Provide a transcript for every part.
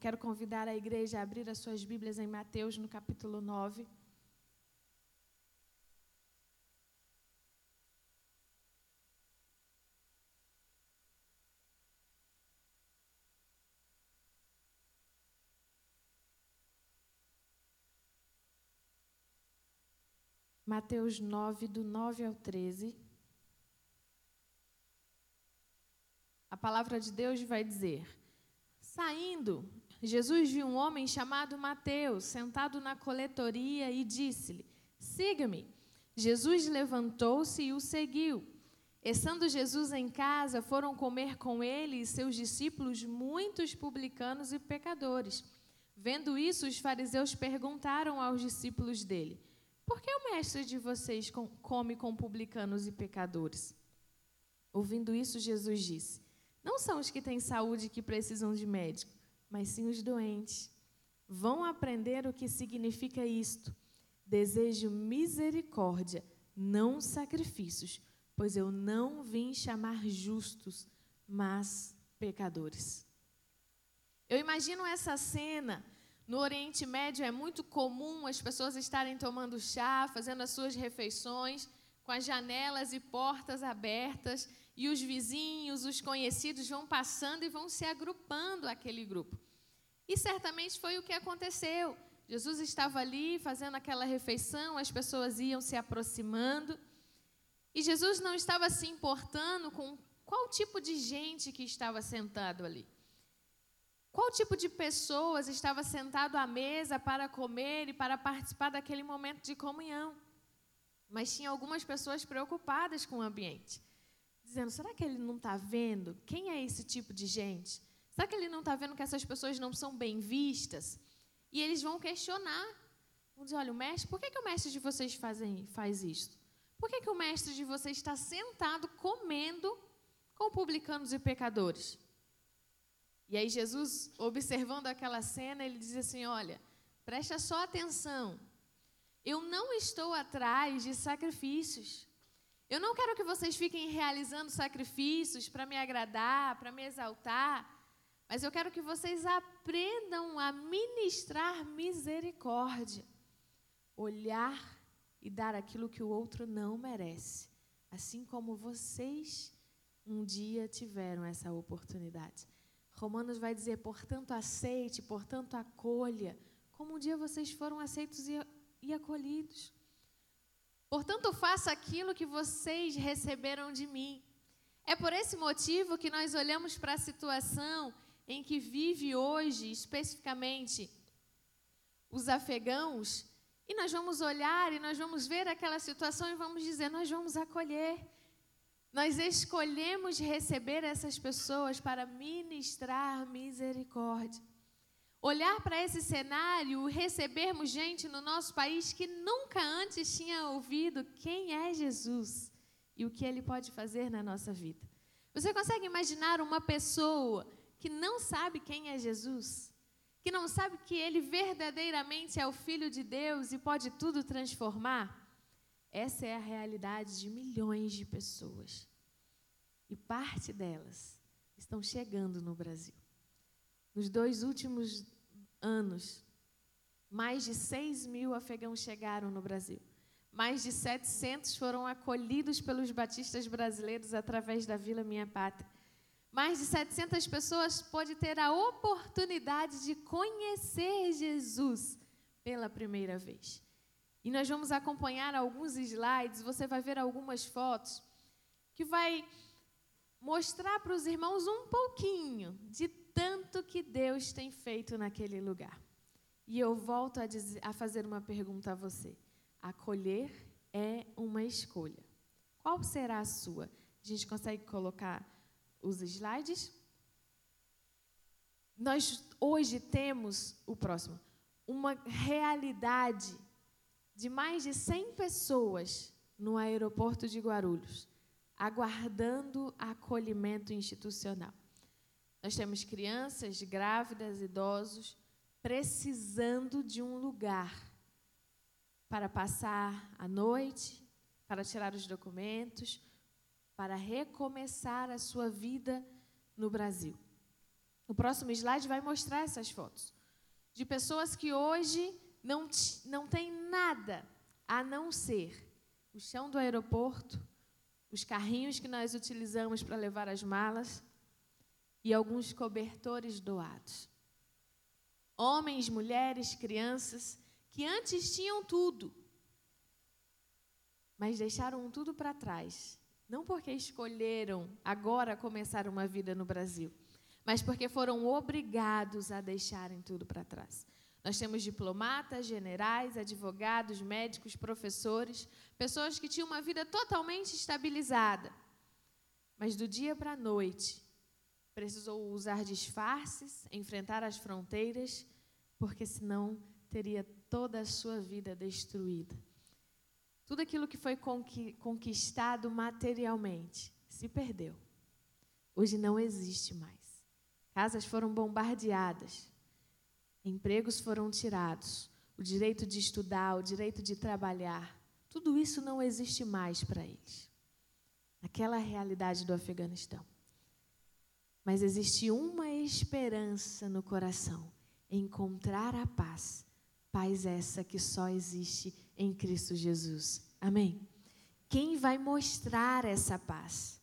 Quero convidar a igreja a abrir as suas Bíblias em Mateus, no capítulo 9. Mateus 9, do 9 ao 13. A palavra de Deus vai dizer: Saindo, Jesus viu um homem chamado Mateus sentado na coletoria e disse-lhe: Siga-me. Jesus levantou-se e o seguiu. Estando Jesus em casa, foram comer com ele e seus discípulos muitos publicanos e pecadores. Vendo isso, os fariseus perguntaram aos discípulos dele: por que o mestre de vocês come com publicanos e pecadores? Ouvindo isso, Jesus disse: Não são os que têm saúde que precisam de médico, mas sim os doentes. Vão aprender o que significa isto. Desejo misericórdia, não sacrifícios, pois eu não vim chamar justos, mas pecadores. Eu imagino essa cena no Oriente Médio é muito comum as pessoas estarem tomando chá, fazendo as suas refeições, com as janelas e portas abertas, e os vizinhos, os conhecidos vão passando e vão se agrupando aquele grupo. E certamente foi o que aconteceu. Jesus estava ali fazendo aquela refeição, as pessoas iam se aproximando, e Jesus não estava se importando com qual tipo de gente que estava sentado ali. Qual tipo de pessoas estava sentado à mesa para comer e para participar daquele momento de comunhão? Mas tinha algumas pessoas preocupadas com o ambiente, dizendo: será que ele não está vendo quem é esse tipo de gente? Será que ele não está vendo que essas pessoas não são bem vistas? E eles vão questionar. Vão dizer: olha, o mestre, por que, que o mestre de vocês fazem, faz isso? Por que, que o mestre de vocês está sentado comendo com publicanos e pecadores? E aí Jesus, observando aquela cena, ele diz assim: "Olha, presta só atenção. Eu não estou atrás de sacrifícios. Eu não quero que vocês fiquem realizando sacrifícios para me agradar, para me exaltar, mas eu quero que vocês aprendam a ministrar misericórdia, olhar e dar aquilo que o outro não merece, assim como vocês um dia tiveram essa oportunidade. Romanos vai dizer: portanto, aceite, portanto, acolha, como um dia vocês foram aceitos e, e acolhidos. Portanto, faça aquilo que vocês receberam de mim. É por esse motivo que nós olhamos para a situação em que vive hoje, especificamente, os afegãos, e nós vamos olhar e nós vamos ver aquela situação e vamos dizer: nós vamos acolher. Nós escolhemos receber essas pessoas para ministrar misericórdia. Olhar para esse cenário, recebermos gente no nosso país que nunca antes tinha ouvido quem é Jesus e o que ele pode fazer na nossa vida. Você consegue imaginar uma pessoa que não sabe quem é Jesus? Que não sabe que ele verdadeiramente é o Filho de Deus e pode tudo transformar? Essa é a realidade de milhões de pessoas. E parte delas estão chegando no Brasil. Nos dois últimos anos, mais de 6 mil afegãos chegaram no Brasil. Mais de 700 foram acolhidos pelos batistas brasileiros através da Vila Minha Pátria. Mais de 700 pessoas podem ter a oportunidade de conhecer Jesus pela primeira vez. E nós vamos acompanhar alguns slides, você vai ver algumas fotos que vai mostrar para os irmãos um pouquinho de tanto que Deus tem feito naquele lugar. E eu volto a, dizer, a fazer uma pergunta a você. Acolher é uma escolha. Qual será a sua? A gente consegue colocar os slides? Nós hoje temos o próximo, uma realidade de mais de 100 pessoas no aeroporto de Guarulhos, aguardando acolhimento institucional. Nós temos crianças, grávidas, idosos, precisando de um lugar para passar a noite, para tirar os documentos, para recomeçar a sua vida no Brasil. O próximo slide vai mostrar essas fotos de pessoas que hoje não, não têm nada a não ser o chão do aeroporto, os carrinhos que nós utilizamos para levar as malas e alguns cobertores doados. Homens, mulheres, crianças que antes tinham tudo, mas deixaram tudo para trás. Não porque escolheram agora começar uma vida no Brasil, mas porque foram obrigados a deixarem tudo para trás. Nós temos diplomatas, generais, advogados, médicos, professores, pessoas que tinham uma vida totalmente estabilizada. Mas do dia para a noite, precisou usar disfarces, enfrentar as fronteiras, porque senão teria toda a sua vida destruída. Tudo aquilo que foi conquistado materialmente se perdeu. Hoje não existe mais. Casas foram bombardeadas, empregos foram tirados, o direito de estudar, o direito de trabalhar, tudo isso não existe mais para eles. Aquela realidade do Afeganistão. Mas existe uma esperança no coração: encontrar a paz. Paz essa que só existe em Cristo Jesus. Amém? Quem vai mostrar essa paz?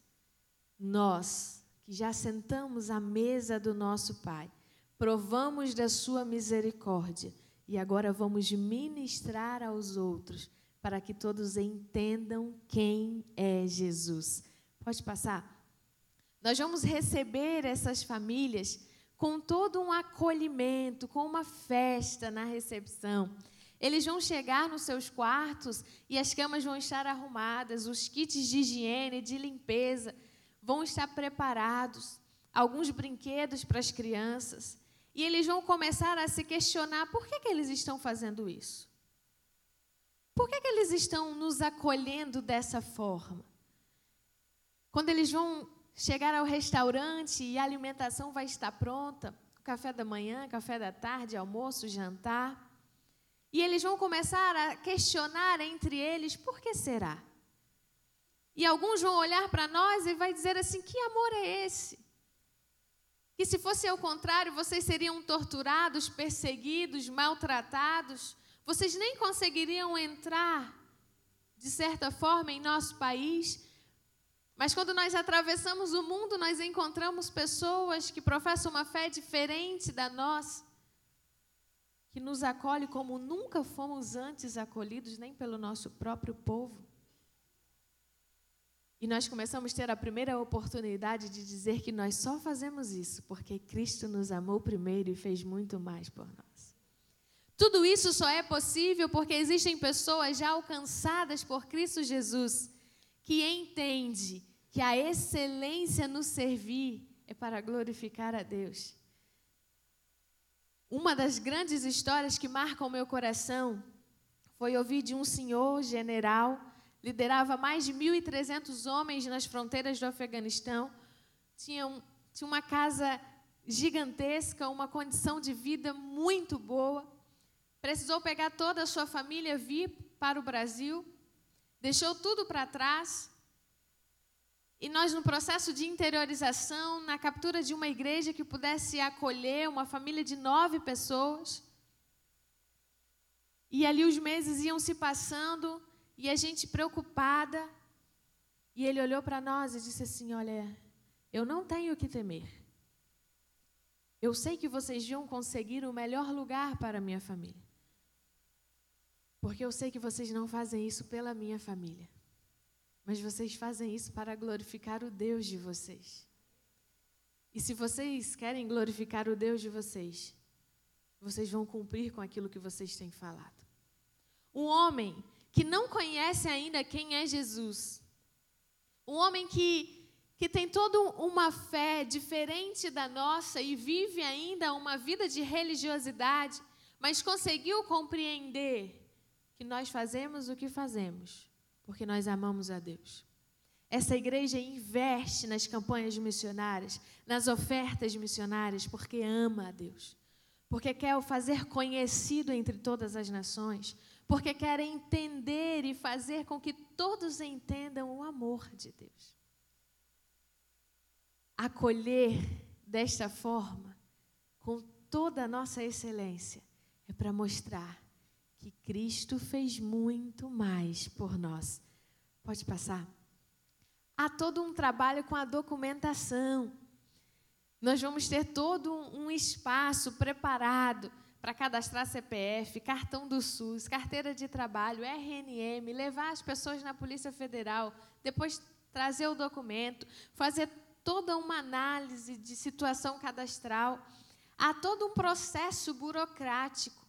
Nós, que já sentamos à mesa do nosso Pai, provamos da Sua misericórdia e agora vamos ministrar aos outros para que todos entendam quem é Jesus. Pode passar? Nós vamos receber essas famílias com todo um acolhimento, com uma festa na recepção. Eles vão chegar nos seus quartos e as camas vão estar arrumadas, os kits de higiene, de limpeza vão estar preparados, alguns brinquedos para as crianças. E eles vão começar a se questionar por que, que eles estão fazendo isso? Por que, que eles estão nos acolhendo dessa forma? Quando eles vão chegar ao restaurante e a alimentação vai estar pronta, café da manhã, café da tarde, almoço, jantar. E eles vão começar a questionar entre eles por que será. E alguns vão olhar para nós e vai dizer assim: que amor é esse? Que se fosse ao contrário, vocês seriam torturados, perseguidos, maltratados, vocês nem conseguiriam entrar, de certa forma, em nosso país. Mas quando nós atravessamos o mundo, nós encontramos pessoas que professam uma fé diferente da nossa que nos acolhe como nunca fomos antes acolhidos, nem pelo nosso próprio povo. E nós começamos a ter a primeira oportunidade de dizer que nós só fazemos isso porque Cristo nos amou primeiro e fez muito mais por nós. Tudo isso só é possível porque existem pessoas já alcançadas por Cristo Jesus que entende que a excelência no servir é para glorificar a Deus. Uma das grandes histórias que marcam o meu coração foi ouvir de um senhor general, liderava mais de 1.300 homens nas fronteiras do Afeganistão, tinha, um, tinha uma casa gigantesca, uma condição de vida muito boa, precisou pegar toda a sua família, vir para o Brasil, deixou tudo para trás e nós, no processo de interiorização, na captura de uma igreja que pudesse acolher uma família de nove pessoas. E ali os meses iam se passando e a gente preocupada. E ele olhou para nós e disse assim: Olha, eu não tenho o que temer. Eu sei que vocês vão conseguir o melhor lugar para a minha família. Porque eu sei que vocês não fazem isso pela minha família. Mas vocês fazem isso para glorificar o Deus de vocês. E se vocês querem glorificar o Deus de vocês, vocês vão cumprir com aquilo que vocês têm falado. Um homem que não conhece ainda quem é Jesus, um homem que, que tem toda uma fé diferente da nossa e vive ainda uma vida de religiosidade, mas conseguiu compreender que nós fazemos o que fazemos porque nós amamos a Deus. Essa igreja investe nas campanhas missionárias, nas ofertas missionárias, porque ama a Deus, porque quer o fazer conhecido entre todas as nações, porque quer entender e fazer com que todos entendam o amor de Deus. Acolher desta forma com toda a nossa excelência, é para mostrar que Cristo fez muito mais por nós. Pode passar? Há todo um trabalho com a documentação. Nós vamos ter todo um espaço preparado para cadastrar CPF, cartão do SUS, carteira de trabalho, RNM, levar as pessoas na Polícia Federal, depois trazer o documento, fazer toda uma análise de situação cadastral. Há todo um processo burocrático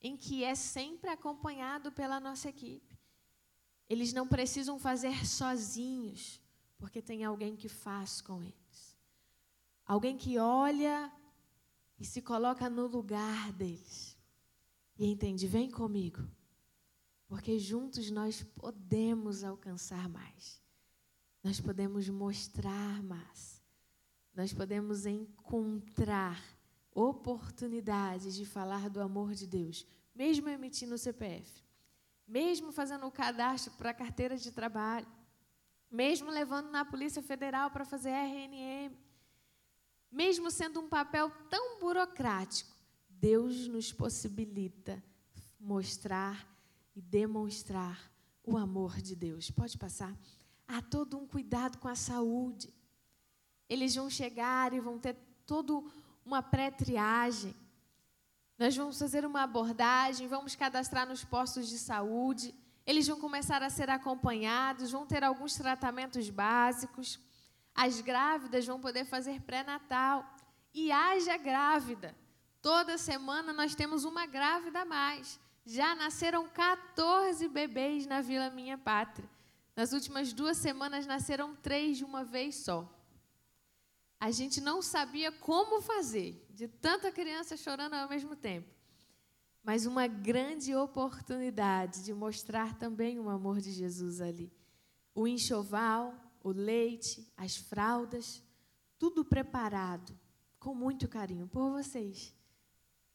em que é sempre acompanhado pela nossa equipe. Eles não precisam fazer sozinhos, porque tem alguém que faz com eles. Alguém que olha e se coloca no lugar deles. E entende, vem comigo. Porque juntos nós podemos alcançar mais. Nós podemos mostrar mais. Nós podemos encontrar oportunidades de falar do amor de Deus, mesmo emitindo o CPF, mesmo fazendo o cadastro para a carteira de trabalho, mesmo levando na Polícia Federal para fazer RNM, mesmo sendo um papel tão burocrático, Deus nos possibilita mostrar e demonstrar o amor de Deus. Pode passar? Há todo um cuidado com a saúde. Eles vão chegar e vão ter todo uma pré-triagem. Nós vamos fazer uma abordagem, vamos cadastrar nos postos de saúde. Eles vão começar a ser acompanhados, vão ter alguns tratamentos básicos. As grávidas vão poder fazer pré-natal. E haja grávida. Toda semana nós temos uma grávida a mais. Já nasceram 14 bebês na Vila Minha Pátria. Nas últimas duas semanas nasceram três de uma vez só a gente não sabia como fazer, de tanta criança chorando ao mesmo tempo. Mas uma grande oportunidade de mostrar também o amor de Jesus ali. O enxoval, o leite, as fraldas, tudo preparado com muito carinho por vocês,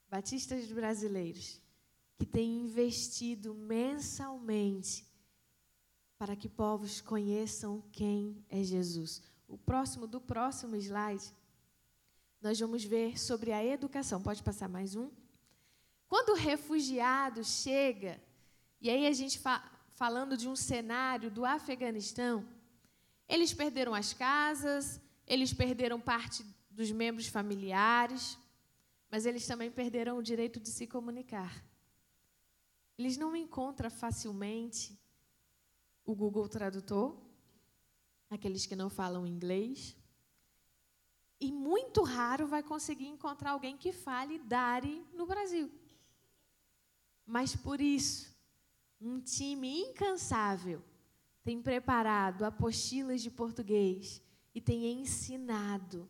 batistas brasileiros, que têm investido mensalmente para que povos conheçam quem é Jesus o próximo do próximo slide, nós vamos ver sobre a educação. Pode passar mais um? Quando o refugiado chega, e aí a gente fa falando de um cenário do Afeganistão, eles perderam as casas, eles perderam parte dos membros familiares, mas eles também perderam o direito de se comunicar. Eles não encontram facilmente o Google Tradutor, aqueles que não falam inglês. E muito raro vai conseguir encontrar alguém que fale Dari no Brasil. Mas por isso, um time incansável tem preparado apostilas de português e tem ensinado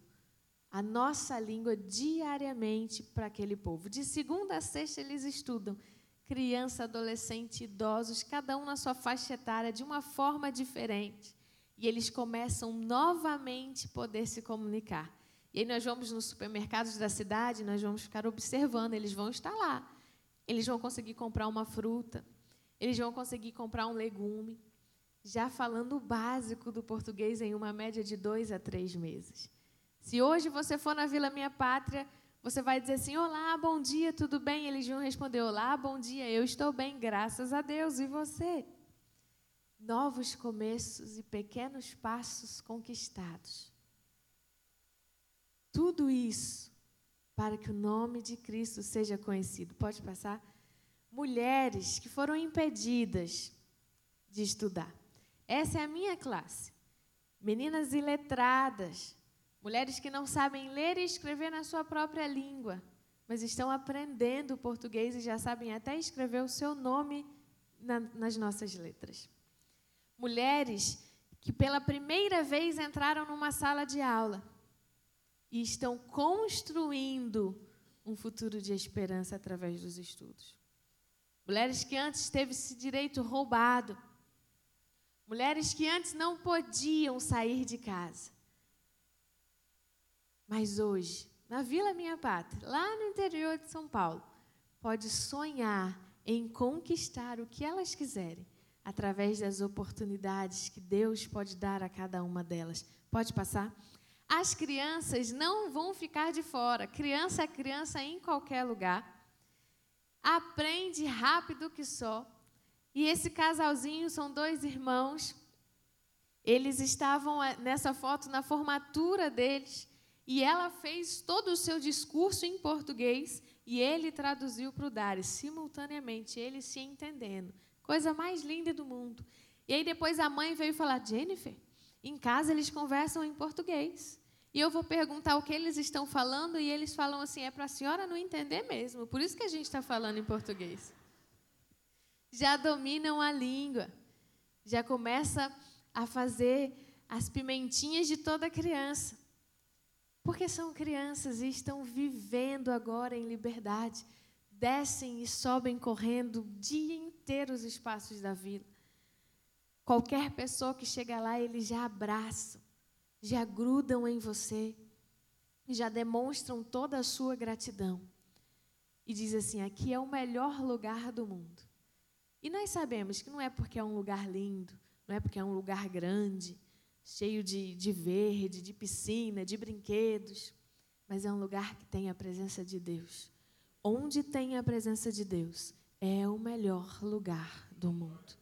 a nossa língua diariamente para aquele povo. De segunda a sexta eles estudam criança, adolescente, idosos, cada um na sua faixa etária de uma forma diferente e eles começam novamente poder se comunicar. E aí nós vamos nos supermercados da cidade, nós vamos ficar observando, eles vão estar lá. Eles vão conseguir comprar uma fruta, eles vão conseguir comprar um legume, já falando o básico do português em uma média de dois a três meses. Se hoje você for na Vila Minha Pátria, você vai dizer assim: Olá, bom dia, tudo bem? Eles vão responder: Olá, bom dia, eu estou bem, graças a Deus. E você? Novos começos e pequenos passos conquistados. Tudo isso para que o nome de Cristo seja conhecido. Pode passar? Mulheres que foram impedidas de estudar. Essa é a minha classe. Meninas iletradas, mulheres que não sabem ler e escrever na sua própria língua, mas estão aprendendo português e já sabem até escrever o seu nome na, nas nossas letras mulheres que pela primeira vez entraram numa sala de aula e estão construindo um futuro de esperança através dos estudos. Mulheres que antes teve esse direito roubado. Mulheres que antes não podiam sair de casa. Mas hoje, na Vila Minha Pátria, lá no interior de São Paulo, pode sonhar em conquistar o que elas quiserem através das oportunidades que Deus pode dar a cada uma delas. Pode passar? As crianças não vão ficar de fora. Criança é criança em qualquer lugar. Aprende rápido que só. E esse casalzinho são dois irmãos. Eles estavam eh, nessa foto na formatura deles. E ela fez todo o seu discurso em português e ele traduziu para o Dari, simultaneamente, eles se entendendo. Coisa mais linda do mundo. E aí depois a mãe veio falar: Jennifer, em casa eles conversam em português. E eu vou perguntar o que eles estão falando e eles falam assim: é para a senhora não entender mesmo. Por isso que a gente está falando em português. Já dominam a língua. Já começa a fazer as pimentinhas de toda criança. Porque são crianças e estão vivendo agora em liberdade. Descem e sobem correndo o dia inteiro os espaços da vila. Qualquer pessoa que chega lá, eles já abraçam, já grudam em você, já demonstram toda a sua gratidão. E diz assim: aqui é o melhor lugar do mundo. E nós sabemos que não é porque é um lugar lindo, não é porque é um lugar grande, cheio de, de verde, de piscina, de brinquedos, mas é um lugar que tem a presença de Deus. Onde tem a presença de Deus é o melhor lugar do mundo.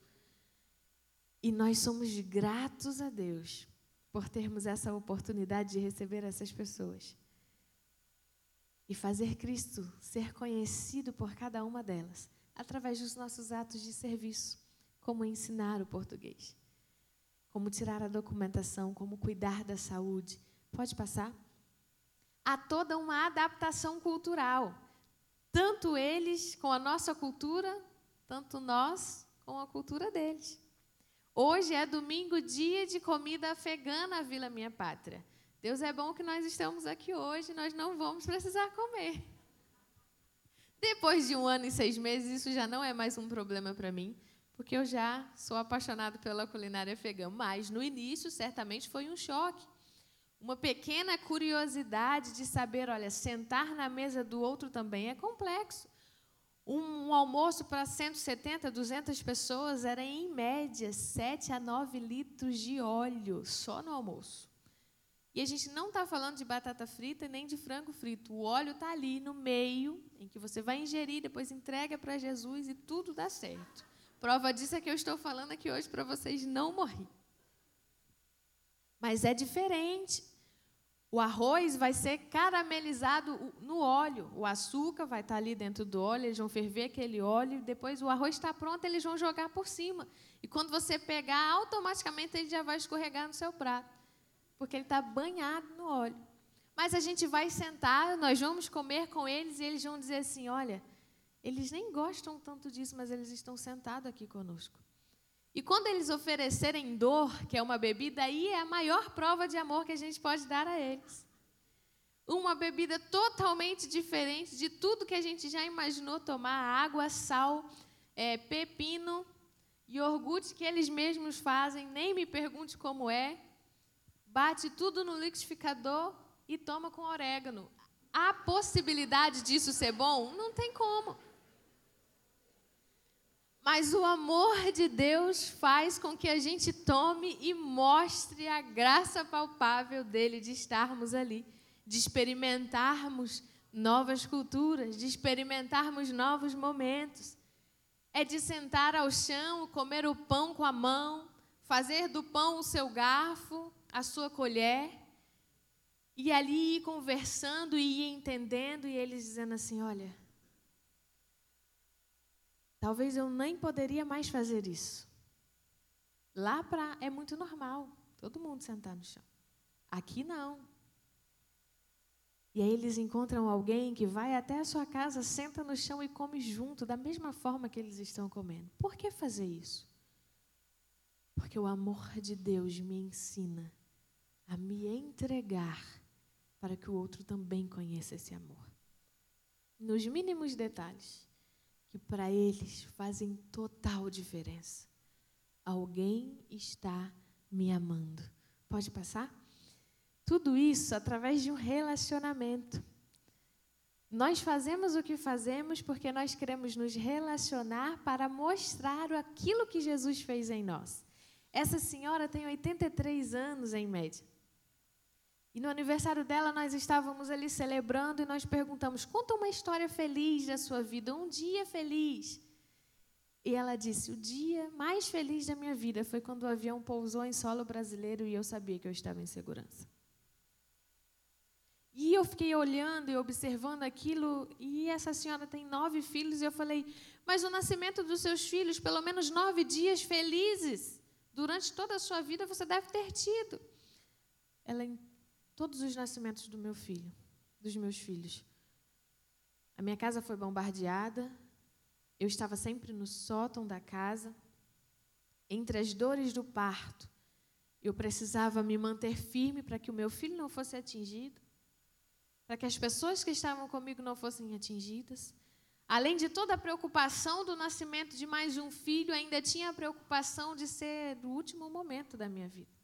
E nós somos gratos a Deus por termos essa oportunidade de receber essas pessoas e fazer Cristo ser conhecido por cada uma delas através dos nossos atos de serviço, como ensinar o português como tirar a documentação, como cuidar da saúde. Pode passar? Há toda uma adaptação cultural. Tanto eles com a nossa cultura, tanto nós com a cultura deles. Hoje é domingo, dia de comida afegã na Vila Minha Pátria. Deus é bom que nós estamos aqui hoje, nós não vamos precisar comer. Depois de um ano e seis meses, isso já não é mais um problema para mim porque eu já sou apaixonado pela culinária afegã. Mas no início, certamente foi um choque. Uma pequena curiosidade de saber, olha, sentar na mesa do outro também é complexo. Um, um almoço para 170, 200 pessoas era, em média, 7 a 9 litros de óleo só no almoço. E a gente não está falando de batata frita nem de frango frito. O óleo está ali no meio, em que você vai ingerir, depois entrega para Jesus e tudo dá certo. Prova disso é que eu estou falando aqui hoje para vocês não morrer. Mas é diferente. O arroz vai ser caramelizado no óleo. O açúcar vai estar ali dentro do óleo, eles vão ferver aquele óleo, depois o arroz está pronto, eles vão jogar por cima. E quando você pegar, automaticamente ele já vai escorregar no seu prato, porque ele está banhado no óleo. Mas a gente vai sentar, nós vamos comer com eles e eles vão dizer assim: olha, eles nem gostam tanto disso, mas eles estão sentados aqui conosco. E quando eles oferecerem dor, que é uma bebida, aí é a maior prova de amor que a gente pode dar a eles. Uma bebida totalmente diferente de tudo que a gente já imaginou tomar: água, sal, é, pepino, iogurte que eles mesmos fazem, nem me pergunte como é. Bate tudo no liquidificador e toma com orégano. A possibilidade disso ser bom? Não tem como. Mas o amor de Deus faz com que a gente tome e mostre a graça palpável dele de estarmos ali, de experimentarmos novas culturas, de experimentarmos novos momentos. É de sentar ao chão, comer o pão com a mão, fazer do pão o seu garfo, a sua colher, e ali ir conversando e ir entendendo, e eles dizendo assim: olha Talvez eu nem poderia mais fazer isso. Lá pra, é muito normal, todo mundo sentar no chão. Aqui não. E aí eles encontram alguém que vai até a sua casa, senta no chão e come junto, da mesma forma que eles estão comendo. Por que fazer isso? Porque o amor de Deus me ensina a me entregar para que o outro também conheça esse amor. Nos mínimos detalhes que para eles fazem total diferença. Alguém está me amando. Pode passar? Tudo isso através de um relacionamento. Nós fazemos o que fazemos porque nós queremos nos relacionar para mostrar aquilo que Jesus fez em nós. Essa senhora tem 83 anos em média. E no aniversário dela, nós estávamos ali celebrando e nós perguntamos: conta uma história feliz da sua vida, um dia feliz. E ela disse: o dia mais feliz da minha vida foi quando o avião pousou em solo brasileiro e eu sabia que eu estava em segurança. E eu fiquei olhando e observando aquilo, e essa senhora tem nove filhos, e eu falei: mas o nascimento dos seus filhos, pelo menos nove dias felizes, durante toda a sua vida você deve ter tido. Ela, todos os nascimentos do meu filho, dos meus filhos, a minha casa foi bombardeada, eu estava sempre no sótão da casa, entre as dores do parto, eu precisava me manter firme para que o meu filho não fosse atingido para que as pessoas que estavam comigo não fossem atingidas. Além de toda a preocupação do nascimento de mais um filho, ainda tinha a preocupação de ser do último momento da minha vida.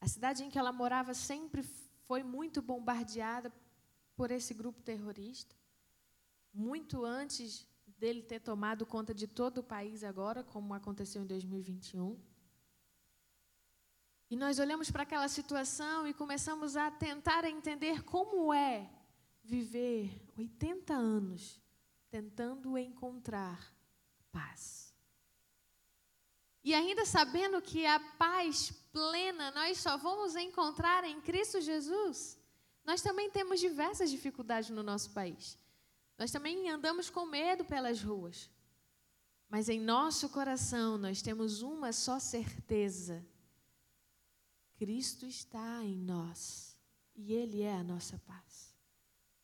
A cidade em que ela morava sempre foi muito bombardeada por esse grupo terrorista, muito antes dele ter tomado conta de todo o país agora, como aconteceu em 2021. E nós olhamos para aquela situação e começamos a tentar entender como é viver 80 anos tentando encontrar paz. E ainda sabendo que a paz plena nós só vamos encontrar em Cristo Jesus, nós também temos diversas dificuldades no nosso país. Nós também andamos com medo pelas ruas. Mas em nosso coração nós temos uma só certeza Cristo está em nós e Ele é a nossa paz.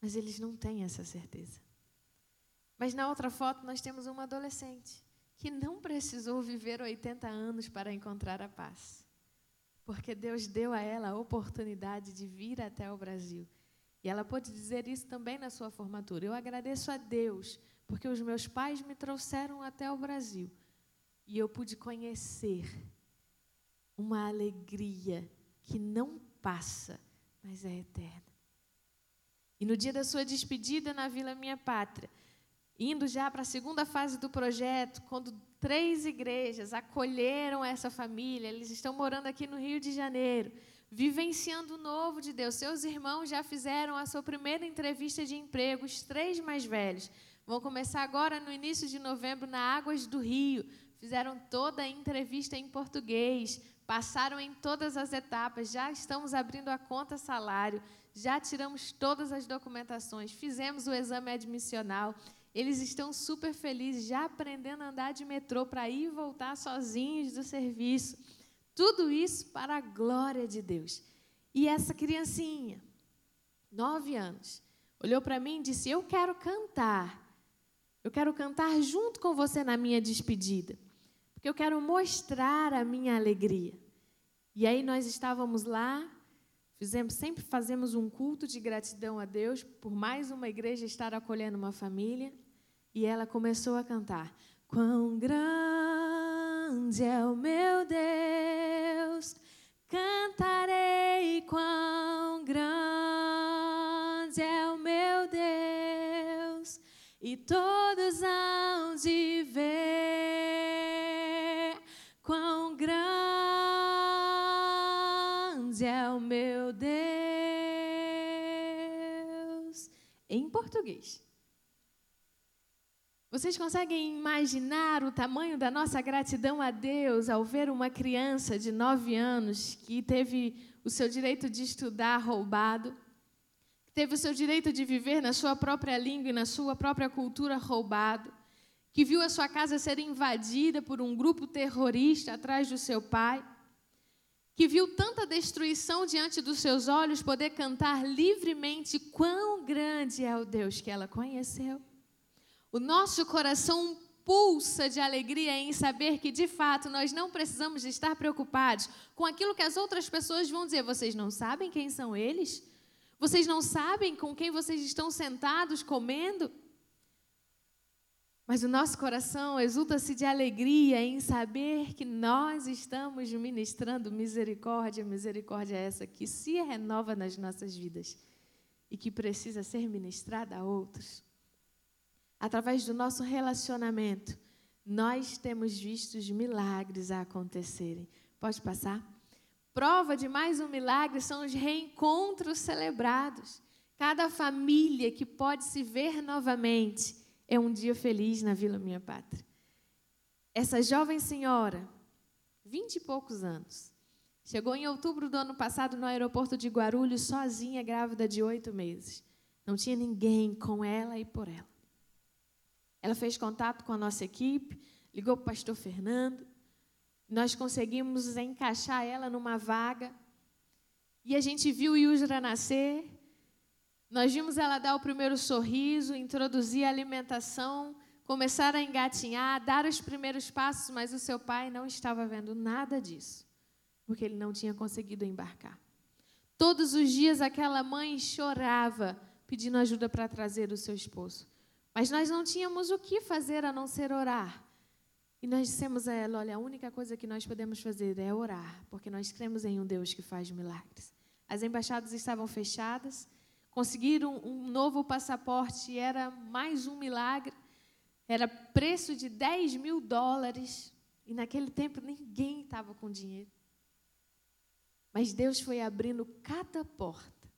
Mas eles não têm essa certeza. Mas na outra foto nós temos uma adolescente que não precisou viver 80 anos para encontrar a paz. Porque Deus deu a ela a oportunidade de vir até o Brasil. E ela pôde dizer isso também na sua formatura. Eu agradeço a Deus, porque os meus pais me trouxeram até o Brasil. E eu pude conhecer uma alegria que não passa, mas é eterna. E no dia da sua despedida na Vila Minha Pátria, indo já para a segunda fase do projeto, quando três igrejas acolheram essa família, eles estão morando aqui no Rio de Janeiro, vivenciando o novo de Deus. Seus irmãos já fizeram a sua primeira entrevista de emprego, os três mais velhos. Vão começar agora no início de novembro na Águas do Rio. Fizeram toda a entrevista em português, passaram em todas as etapas, já estamos abrindo a conta salário, já tiramos todas as documentações, fizemos o exame admissional. Eles estão super felizes, já aprendendo a andar de metrô para ir e voltar sozinhos do serviço. Tudo isso para a glória de Deus. E essa criancinha, nove anos, olhou para mim e disse: Eu quero cantar. Eu quero cantar junto com você na minha despedida porque eu quero mostrar a minha alegria. E aí nós estávamos lá, fizemos, sempre fazemos um culto de gratidão a Deus por mais uma igreja estar acolhendo uma família, e ela começou a cantar: Quão grande é o meu Deus, cantarei quão grande é o meu Deus, e todos hão de ver Quão grande é o meu Deus. Em português. Vocês conseguem imaginar o tamanho da nossa gratidão a Deus ao ver uma criança de nove anos que teve o seu direito de estudar roubado, que teve o seu direito de viver na sua própria língua e na sua própria cultura roubado, que viu a sua casa ser invadida por um grupo terrorista atrás do seu pai, que viu tanta destruição diante dos seus olhos, poder cantar livremente quão grande é o Deus que ela conheceu. O nosso coração pulsa de alegria em saber que, de fato, nós não precisamos estar preocupados com aquilo que as outras pessoas vão dizer. Vocês não sabem quem são eles? Vocês não sabem com quem vocês estão sentados comendo? Mas o nosso coração exulta-se de alegria em saber que nós estamos ministrando misericórdia, misericórdia é essa que se renova nas nossas vidas e que precisa ser ministrada a outros. Através do nosso relacionamento, nós temos visto os milagres acontecerem. Pode passar? Prova de mais um milagre são os reencontros celebrados. Cada família que pode se ver novamente é um dia feliz na Vila Minha Pátria. Essa jovem senhora, vinte e poucos anos, chegou em outubro do ano passado no aeroporto de Guarulhos sozinha, grávida de oito meses. Não tinha ninguém com ela e por ela. Ela fez contato com a nossa equipe, ligou para o pastor Fernando. Nós conseguimos encaixar ela numa vaga. E a gente viu Yusra nascer. Nós vimos ela dar o primeiro sorriso, introduzir a alimentação, começar a engatinhar, dar os primeiros passos, mas o seu pai não estava vendo nada disso, porque ele não tinha conseguido embarcar. Todos os dias aquela mãe chorava, pedindo ajuda para trazer o seu esposo. Mas nós não tínhamos o que fazer a não ser orar. E nós dissemos a ela: olha, a única coisa que nós podemos fazer é orar, porque nós cremos em um Deus que faz milagres. As embaixadas estavam fechadas, conseguiram um novo passaporte era mais um milagre. Era preço de 10 mil dólares. E naquele tempo ninguém estava com dinheiro. Mas Deus foi abrindo cada porta.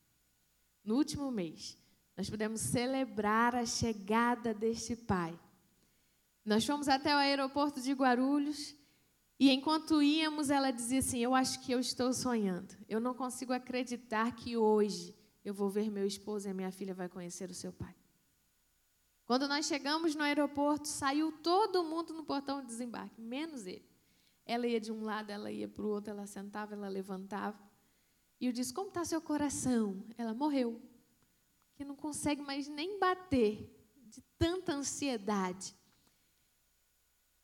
No último mês, nós pudemos celebrar a chegada deste pai nós fomos até o aeroporto de Guarulhos e enquanto íamos, ela dizia assim: Eu acho que eu estou sonhando. Eu não consigo acreditar que hoje eu vou ver meu esposo e a minha filha vai conhecer o seu pai. Quando nós chegamos no aeroporto, saiu todo mundo no portão de desembarque, menos ele. Ela ia de um lado, ela ia para o outro, ela sentava, ela levantava. E eu disse: Como está seu coração? Ela morreu. Que não consegue mais nem bater de tanta ansiedade.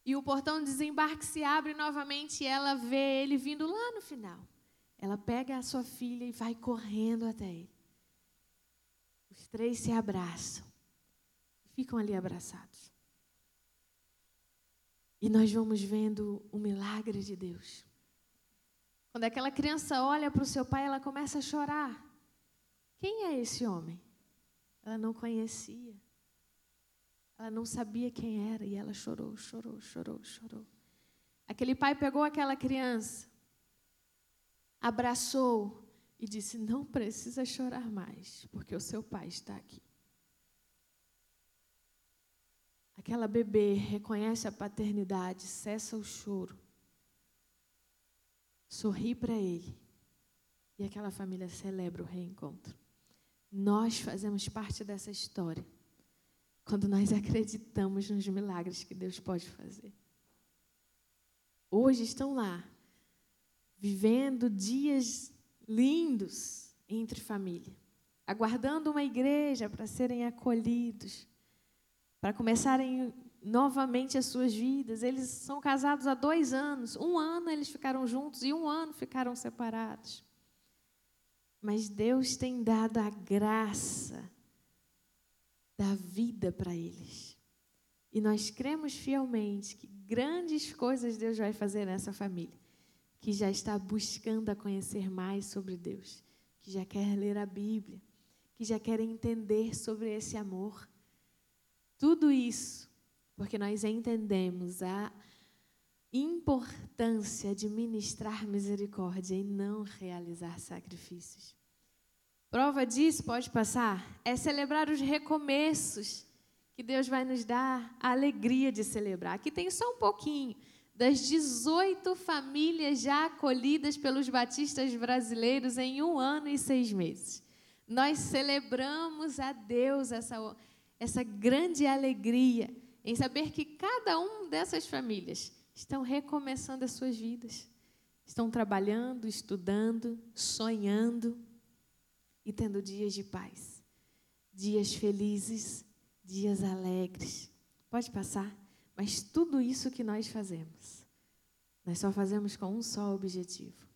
E o portão de desembarque se abre novamente e ela vê ele vindo lá no final. Ela pega a sua filha e vai correndo até ele. Os três se abraçam. Ficam ali abraçados. E nós vamos vendo o milagre de Deus. Quando aquela criança olha para o seu pai, ela começa a chorar. Quem é esse homem? Ela não conhecia. Ela não sabia quem era e ela chorou, chorou, chorou, chorou. Aquele pai pegou aquela criança, abraçou e disse: Não precisa chorar mais, porque o seu pai está aqui. Aquela bebê reconhece a paternidade, cessa o choro, sorri para ele e aquela família celebra o reencontro. Nós fazemos parte dessa história quando nós acreditamos nos milagres que Deus pode fazer. Hoje estão lá, vivendo dias lindos entre família, aguardando uma igreja para serem acolhidos, para começarem novamente as suas vidas. Eles são casados há dois anos, um ano eles ficaram juntos e um ano ficaram separados. Mas Deus tem dado a graça da vida para eles. E nós cremos fielmente que grandes coisas Deus vai fazer nessa família, que já está buscando a conhecer mais sobre Deus, que já quer ler a Bíblia, que já quer entender sobre esse amor. Tudo isso porque nós entendemos a importância de ministrar misericórdia e não realizar sacrifícios. Prova disso, pode passar, é celebrar os recomeços que Deus vai nos dar a alegria de celebrar. Aqui tem só um pouquinho das 18 famílias já acolhidas pelos batistas brasileiros em um ano e seis meses. Nós celebramos a Deus essa, essa grande alegria em saber que cada uma dessas famílias estão recomeçando as suas vidas. Estão trabalhando, estudando, sonhando e tendo dias de paz, dias felizes, dias alegres. Pode passar, mas tudo isso que nós fazemos, nós só fazemos com um só objetivo: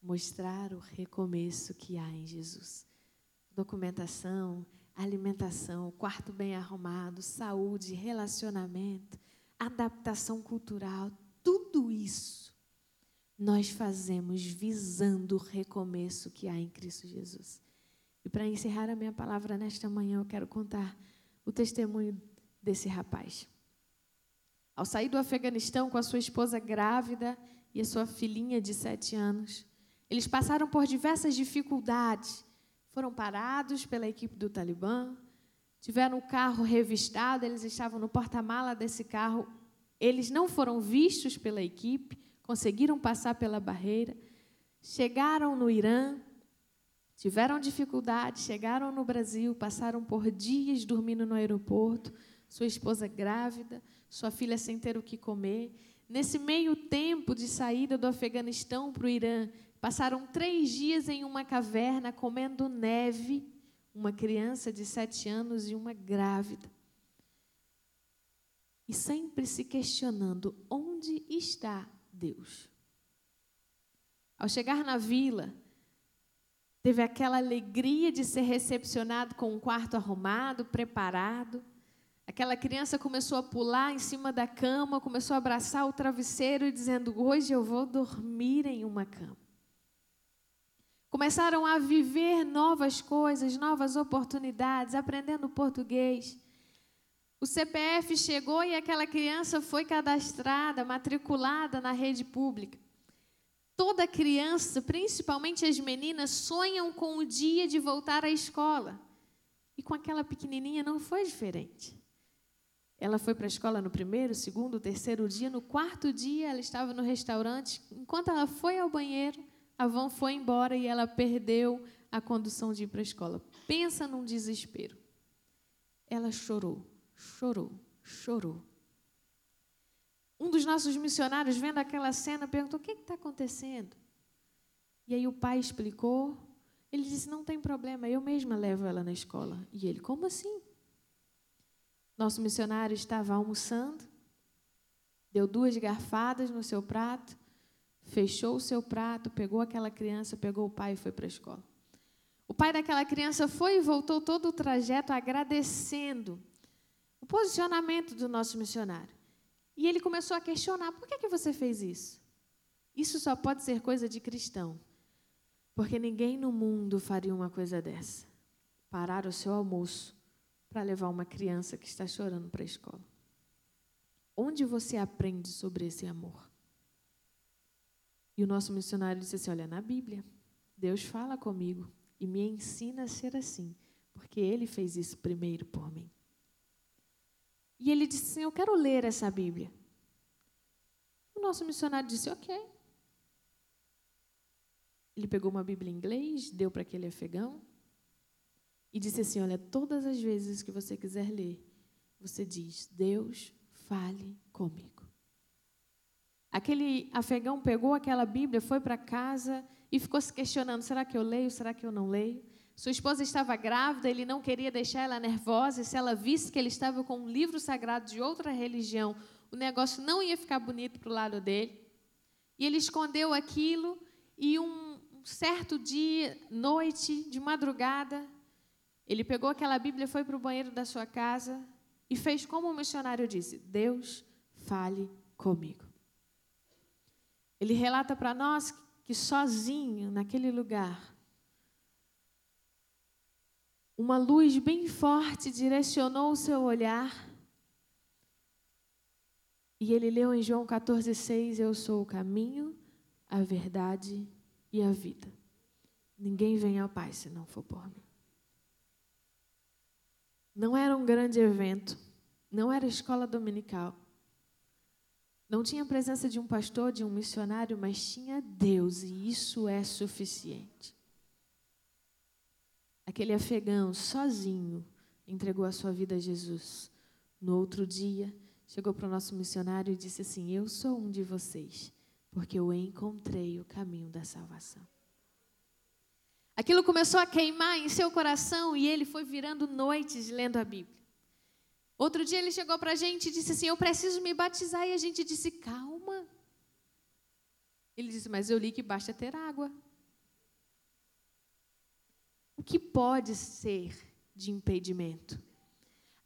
mostrar o recomeço que há em Jesus. Documentação, alimentação, quarto bem arrumado, saúde, relacionamento, adaptação cultural, tudo isso nós fazemos visando o recomeço que há em Cristo Jesus. E para encerrar a minha palavra nesta manhã, eu quero contar o testemunho desse rapaz. Ao sair do Afeganistão com a sua esposa grávida e a sua filhinha de sete anos, Eles passaram por diversas dificuldades. Foram parados pela equipe do Talibã, tiveram o carro revistado, eles estavam no porta-mala desse carro. Eles não foram vistos pela equipe, conseguiram passar pela barreira, chegaram no Irã, tiveram dificuldade, chegaram no Brasil, passaram por dias dormindo no aeroporto, sua esposa grávida, sua filha sem ter o que comer. Nesse meio tempo de saída do Afeganistão para o Irã, passaram três dias em uma caverna comendo neve, uma criança de sete anos e uma grávida. E sempre se questionando: onde está Deus? Ao chegar na vila, teve aquela alegria de ser recepcionado com um quarto arrumado, preparado. Aquela criança começou a pular em cima da cama, começou a abraçar o travesseiro dizendo: Hoje eu vou dormir em uma cama. Começaram a viver novas coisas, novas oportunidades, aprendendo português. O CPF chegou e aquela criança foi cadastrada, matriculada na rede pública. Toda criança, principalmente as meninas, sonham com o dia de voltar à escola. E com aquela pequenininha não foi diferente. Ela foi para a escola no primeiro, segundo, terceiro dia. No quarto dia, ela estava no restaurante. Enquanto ela foi ao banheiro, a van foi embora e ela perdeu a condução de ir para a escola. Pensa num desespero. Ela chorou, chorou, chorou. Um dos nossos missionários, vendo aquela cena, perguntou: O que está acontecendo? E aí o pai explicou. Ele disse: Não tem problema, eu mesma levo ela na escola. E ele: Como assim? Nosso missionário estava almoçando, deu duas garfadas no seu prato, fechou o seu prato, pegou aquela criança, pegou o pai e foi para a escola. O pai daquela criança foi e voltou todo o trajeto agradecendo o posicionamento do nosso missionário. E ele começou a questionar: por que, que você fez isso? Isso só pode ser coisa de cristão. Porque ninguém no mundo faria uma coisa dessa. Parar o seu almoço para levar uma criança que está chorando para a escola? Onde você aprende sobre esse amor? E o nosso missionário disse assim: Olha, na Bíblia, Deus fala comigo e me ensina a ser assim, porque Ele fez isso primeiro por mim. E ele disse assim: Eu quero ler essa Bíblia. O nosso missionário disse: Ok. Ele pegou uma Bíblia em inglês, deu para aquele afegão e disse assim: Olha, todas as vezes que você quiser ler, você diz: Deus, fale comigo. Aquele afegão pegou aquela Bíblia, foi para casa e ficou se questionando: será que eu leio? Será que eu não leio? Sua esposa estava grávida, ele não queria deixar ela nervosa, e se ela visse que ele estava com um livro sagrado de outra religião, o negócio não ia ficar bonito para o lado dele. E ele escondeu aquilo, e um certo dia, noite, de madrugada, ele pegou aquela Bíblia, foi para o banheiro da sua casa e fez como o missionário disse: Deus, fale comigo. Ele relata para nós que sozinho, naquele lugar, uma luz bem forte direcionou o seu olhar. E ele leu em João 14,6: Eu sou o caminho, a verdade e a vida. Ninguém vem ao Pai se não for por mim. Não era um grande evento, não era escola dominical. Não tinha a presença de um pastor, de um missionário, mas tinha Deus, e isso é suficiente. Aquele afegão, sozinho, entregou a sua vida a Jesus. No outro dia, chegou para o nosso missionário e disse assim: Eu sou um de vocês, porque eu encontrei o caminho da salvação. Aquilo começou a queimar em seu coração e ele foi virando noites lendo a Bíblia. Outro dia ele chegou para a gente e disse assim: Eu preciso me batizar. E a gente disse: Calma. Ele disse: Mas eu li que basta ter água. O que pode ser de impedimento?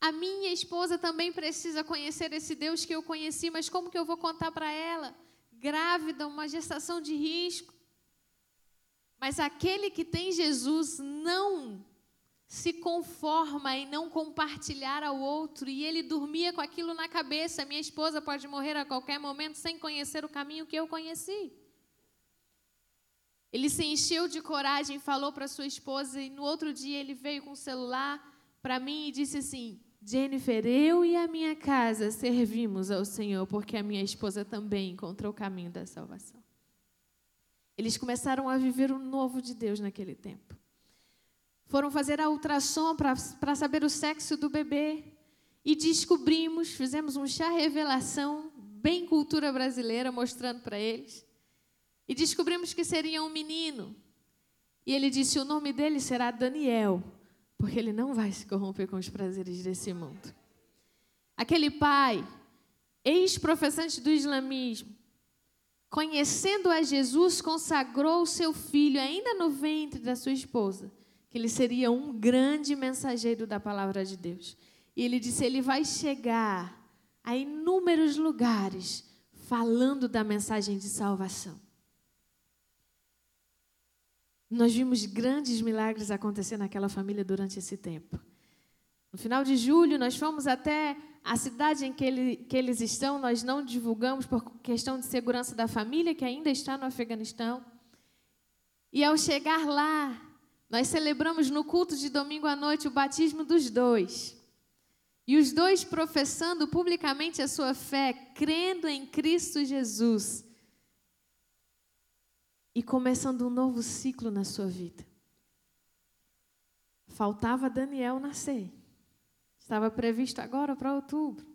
A minha esposa também precisa conhecer esse Deus que eu conheci, mas como que eu vou contar para ela? Grávida, uma gestação de risco. Mas aquele que tem Jesus não se conforma em não compartilhar ao outro, e ele dormia com aquilo na cabeça: minha esposa pode morrer a qualquer momento sem conhecer o caminho que eu conheci. Ele se encheu de coragem, falou para sua esposa e no outro dia ele veio com o celular para mim e disse assim: Jennifer, eu e a minha casa servimos ao Senhor porque a minha esposa também encontrou o caminho da salvação. Eles começaram a viver o novo de Deus naquele tempo. Foram fazer a ultrassom para saber o sexo do bebê e descobrimos, fizemos um chá revelação, bem cultura brasileira, mostrando para eles. E descobrimos que seria um menino. E ele disse: o nome dele será Daniel, porque ele não vai se corromper com os prazeres desse mundo. Aquele pai, ex-professante do islamismo, conhecendo a Jesus, consagrou o seu filho, ainda no ventre da sua esposa, que ele seria um grande mensageiro da palavra de Deus. E ele disse: ele vai chegar a inúmeros lugares falando da mensagem de salvação. Nós vimos grandes milagres acontecer naquela família durante esse tempo. No final de julho, nós fomos até a cidade em que, ele, que, eles estão, nós não divulgamos por questão de segurança da família, que ainda está no Afeganistão. E ao chegar lá, nós celebramos no culto de domingo à noite o batismo dos dois. E os dois professando publicamente a sua fé, crendo em Cristo Jesus e começando um novo ciclo na sua vida. Faltava Daniel nascer. Estava previsto agora para outubro.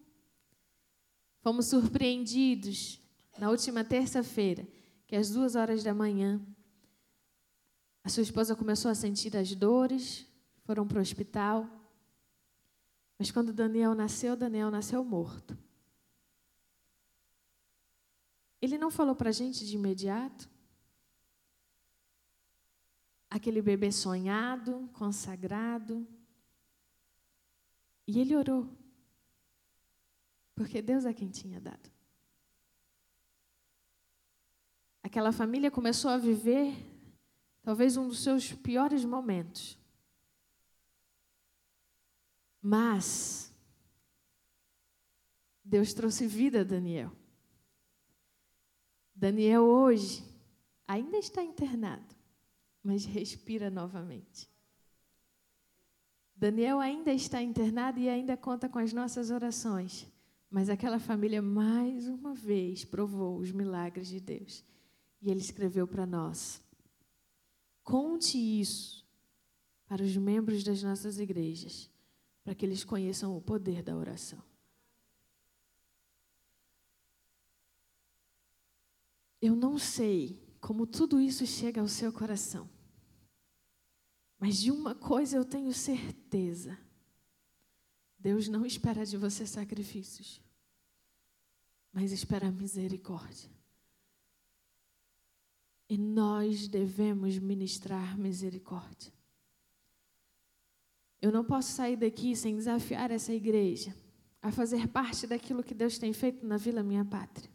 Fomos surpreendidos na última terça-feira, que às duas horas da manhã, a sua esposa começou a sentir as dores, foram para o hospital. Mas quando Daniel nasceu, Daniel nasceu morto. Ele não falou para a gente de imediato, aquele bebê sonhado, consagrado. E ele orou, porque Deus é quem tinha dado. Aquela família começou a viver talvez um dos seus piores momentos. Mas Deus trouxe vida a Daniel. Daniel hoje ainda está internado mas respira novamente. Daniel ainda está internado e ainda conta com as nossas orações, mas aquela família mais uma vez provou os milagres de Deus. E ele escreveu para nós: Conte isso para os membros das nossas igrejas, para que eles conheçam o poder da oração. Eu não sei como tudo isso chega ao seu coração. Mas de uma coisa eu tenho certeza: Deus não espera de você sacrifícios, mas espera misericórdia. E nós devemos ministrar misericórdia. Eu não posso sair daqui sem desafiar essa igreja a fazer parte daquilo que Deus tem feito na Vila Minha Pátria.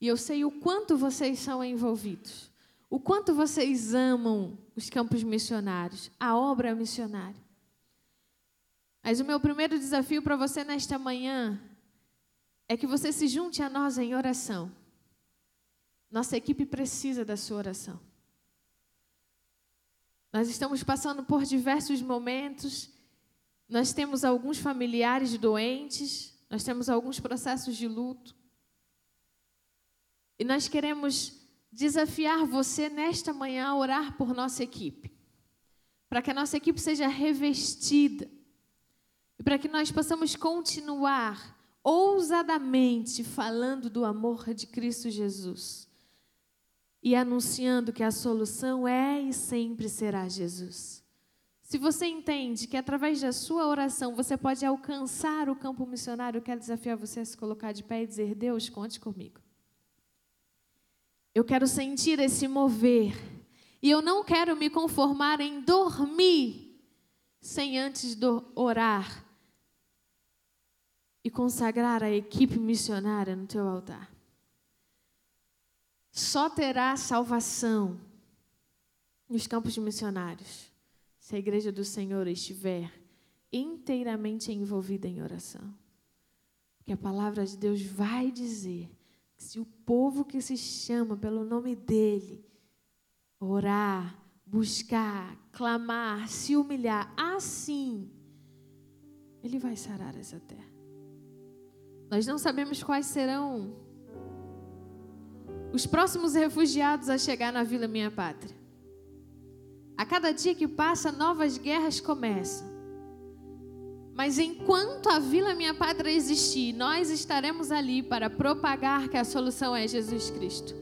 E eu sei o quanto vocês são envolvidos, o quanto vocês amam os campos missionários, a obra missionária. Mas o meu primeiro desafio para você nesta manhã é que você se junte a nós em oração. Nossa equipe precisa da sua oração. Nós estamos passando por diversos momentos. Nós temos alguns familiares doentes, nós temos alguns processos de luto. E nós queremos desafiar você nesta manhã a orar por nossa equipe, para que a nossa equipe seja revestida e para que nós possamos continuar ousadamente falando do amor de Cristo Jesus e anunciando que a solução é e sempre será Jesus. Se você entende que através da sua oração você pode alcançar o campo missionário, eu quero desafiar você a se colocar de pé e dizer: Deus, conte comigo. Eu quero sentir esse mover. E eu não quero me conformar em dormir sem antes orar e consagrar a equipe missionária no teu altar. Só terá salvação nos campos de missionários se a igreja do Senhor estiver inteiramente envolvida em oração. Porque a palavra de Deus vai dizer se o povo que se chama pelo nome dele orar, buscar, clamar, se humilhar, assim, Ele vai sarar essa terra. Nós não sabemos quais serão os próximos refugiados a chegar na Vila Minha Pátria. A cada dia que passa, novas guerras começam. Mas enquanto a Vila Minha Pátria existir, nós estaremos ali para propagar que a solução é Jesus Cristo.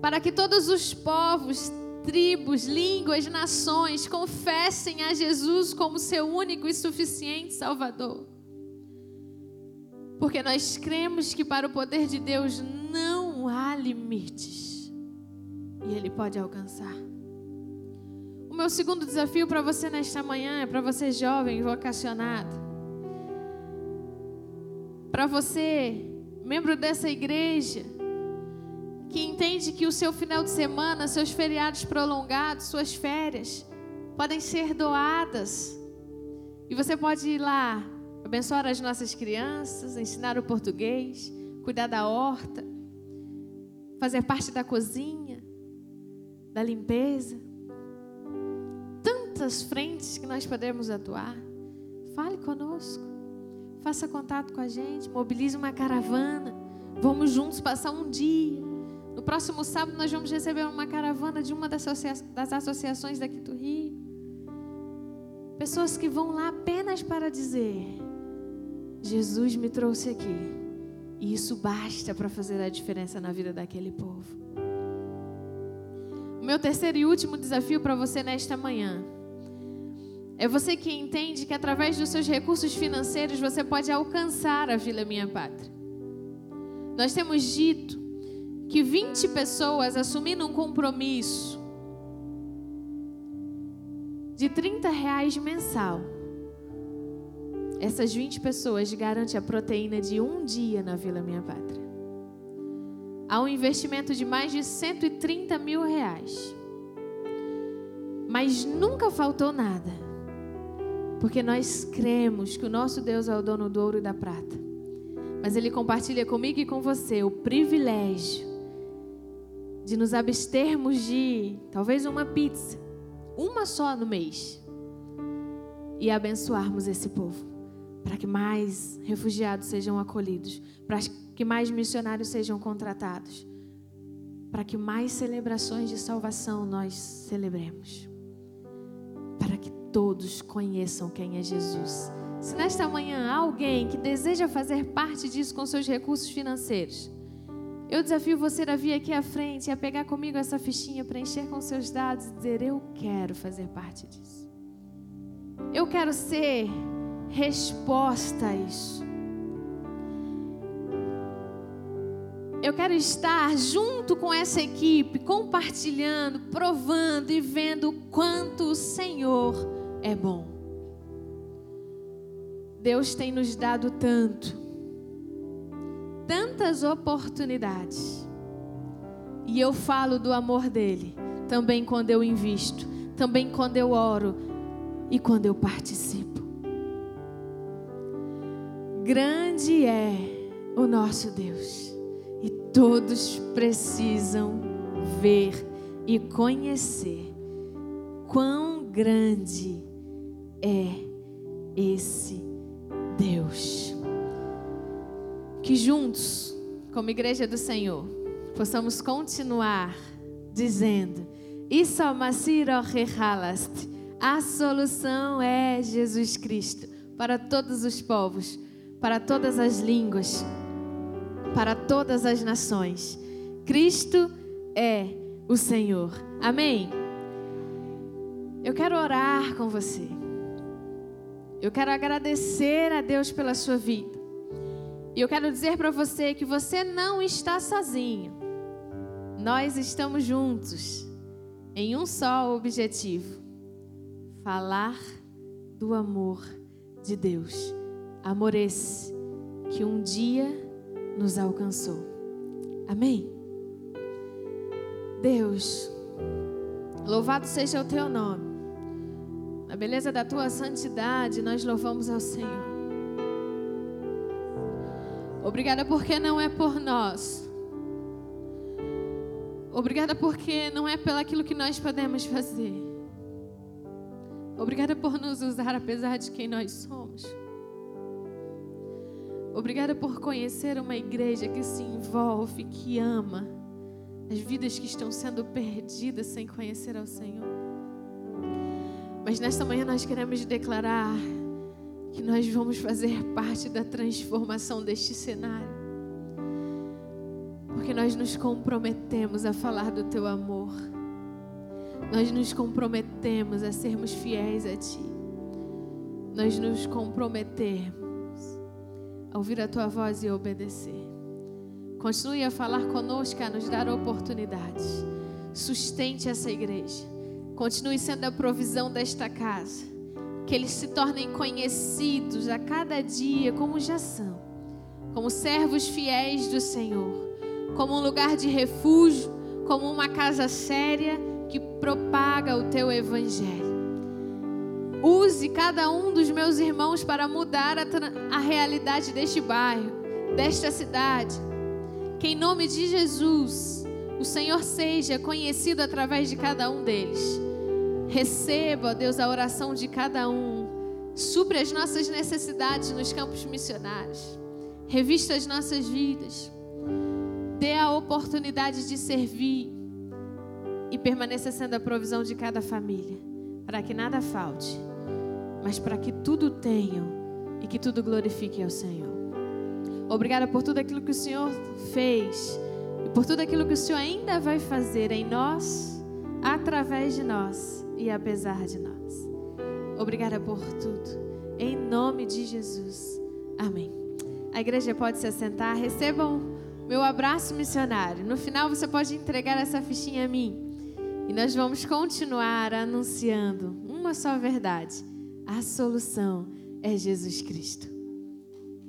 Para que todos os povos, tribos, línguas, nações confessem a Jesus como seu único e suficiente Salvador. Porque nós cremos que para o poder de Deus não há limites. E Ele pode alcançar. O meu segundo desafio para você nesta manhã é para você jovem, vocacionado. Para você, membro dessa igreja, que entende que o seu final de semana, seus feriados prolongados, suas férias, podem ser doadas. E você pode ir lá abençoar as nossas crianças, ensinar o português, cuidar da horta, fazer parte da cozinha, da limpeza. Tantas frentes que nós podemos atuar. Fale conosco. Faça contato com a gente, mobilize uma caravana. Vamos juntos passar um dia. No próximo sábado nós vamos receber uma caravana de uma das, associações daqui do Rio. Pessoas que vão lá apenas para dizer: Jesus me trouxe aqui. E isso basta para fazer a diferença na vida daquele povo. O meu terceiro e último desafio para você nesta manhã é você que entende que através dos seus recursos financeiros você pode alcançar a Vila Minha Pátria. Nós temos dito que 20 pessoas assumindo um compromisso de 30 reais mensal essas 20 pessoas garantem a proteína de um dia na Vila Minha Pátria. Há um investimento de mais de 130 mil reais. Mas nunca faltou nada. Porque nós cremos que o nosso Deus é o dono do ouro e da prata. Mas Ele compartilha comigo e com você o privilégio de nos abstermos de talvez uma pizza, uma só no mês, e abençoarmos esse povo para que mais refugiados sejam acolhidos, para que mais missionários sejam contratados, para que mais celebrações de salvação nós celebremos, para que todos conheçam quem é Jesus. Se nesta manhã há alguém que deseja fazer parte disso com seus recursos financeiros, eu desafio você a vir aqui à frente e a pegar comigo essa fichinha, preencher com seus dados e dizer: Eu quero fazer parte disso. Eu quero ser resposta a isso. Eu quero estar junto com essa equipe, compartilhando, provando e vendo quanto o Senhor é bom. Deus tem nos dado tanto, tantas oportunidades. E eu falo do amor dele, também quando eu invisto, também quando eu oro e quando eu participo. Grande é o nosso Deus e todos precisam ver e conhecer quão grande é esse Deus. Que juntos, como igreja do Senhor, possamos continuar dizendo: Isso a solução é Jesus Cristo para todos os povos para todas as línguas, para todas as nações. Cristo é o Senhor. Amém? Eu quero orar com você. Eu quero agradecer a Deus pela sua vida. E eu quero dizer para você que você não está sozinho. Nós estamos juntos em um só objetivo: falar do amor de Deus Amor esse que um dia nos alcançou. Amém? Deus, louvado seja o teu nome. Na beleza da tua santidade, nós louvamos ao Senhor. Obrigada porque não é por nós. Obrigada porque não é pelaquilo que nós podemos fazer. Obrigada por nos usar apesar de quem nós somos. Obrigada por conhecer uma igreja que se envolve, que ama as vidas que estão sendo perdidas sem conhecer ao Senhor. Mas nesta manhã nós queremos declarar que nós vamos fazer parte da transformação deste cenário. Porque nós nos comprometemos a falar do teu amor. Nós nos comprometemos a sermos fiéis a ti. Nós nos comprometemos a ouvir a tua voz e obedecer. Continue a falar conosco, a nos dar oportunidades. Sustente essa igreja. Continue sendo a provisão desta casa. Que eles se tornem conhecidos a cada dia como já são, como servos fiéis do Senhor, como um lugar de refúgio, como uma casa séria que propaga o teu evangelho. Use cada um dos meus irmãos para mudar a, a realidade deste bairro, desta cidade. Que em nome de Jesus, o Senhor seja conhecido através de cada um deles. Receba, Deus, a oração de cada um. Supre as nossas necessidades nos campos missionários. Revista as nossas vidas. Dê a oportunidade de servir e permaneça sendo a provisão de cada família, para que nada falte mas para que tudo tenham e que tudo glorifique ao Senhor. Obrigada por tudo aquilo que o Senhor fez e por tudo aquilo que o Senhor ainda vai fazer em nós, através de nós e apesar de nós. Obrigada por tudo. Em nome de Jesus. Amém. A igreja pode se assentar. Recebam meu abraço missionário. No final você pode entregar essa fichinha a mim. E nós vamos continuar anunciando uma só verdade a solução é Jesus Cristo.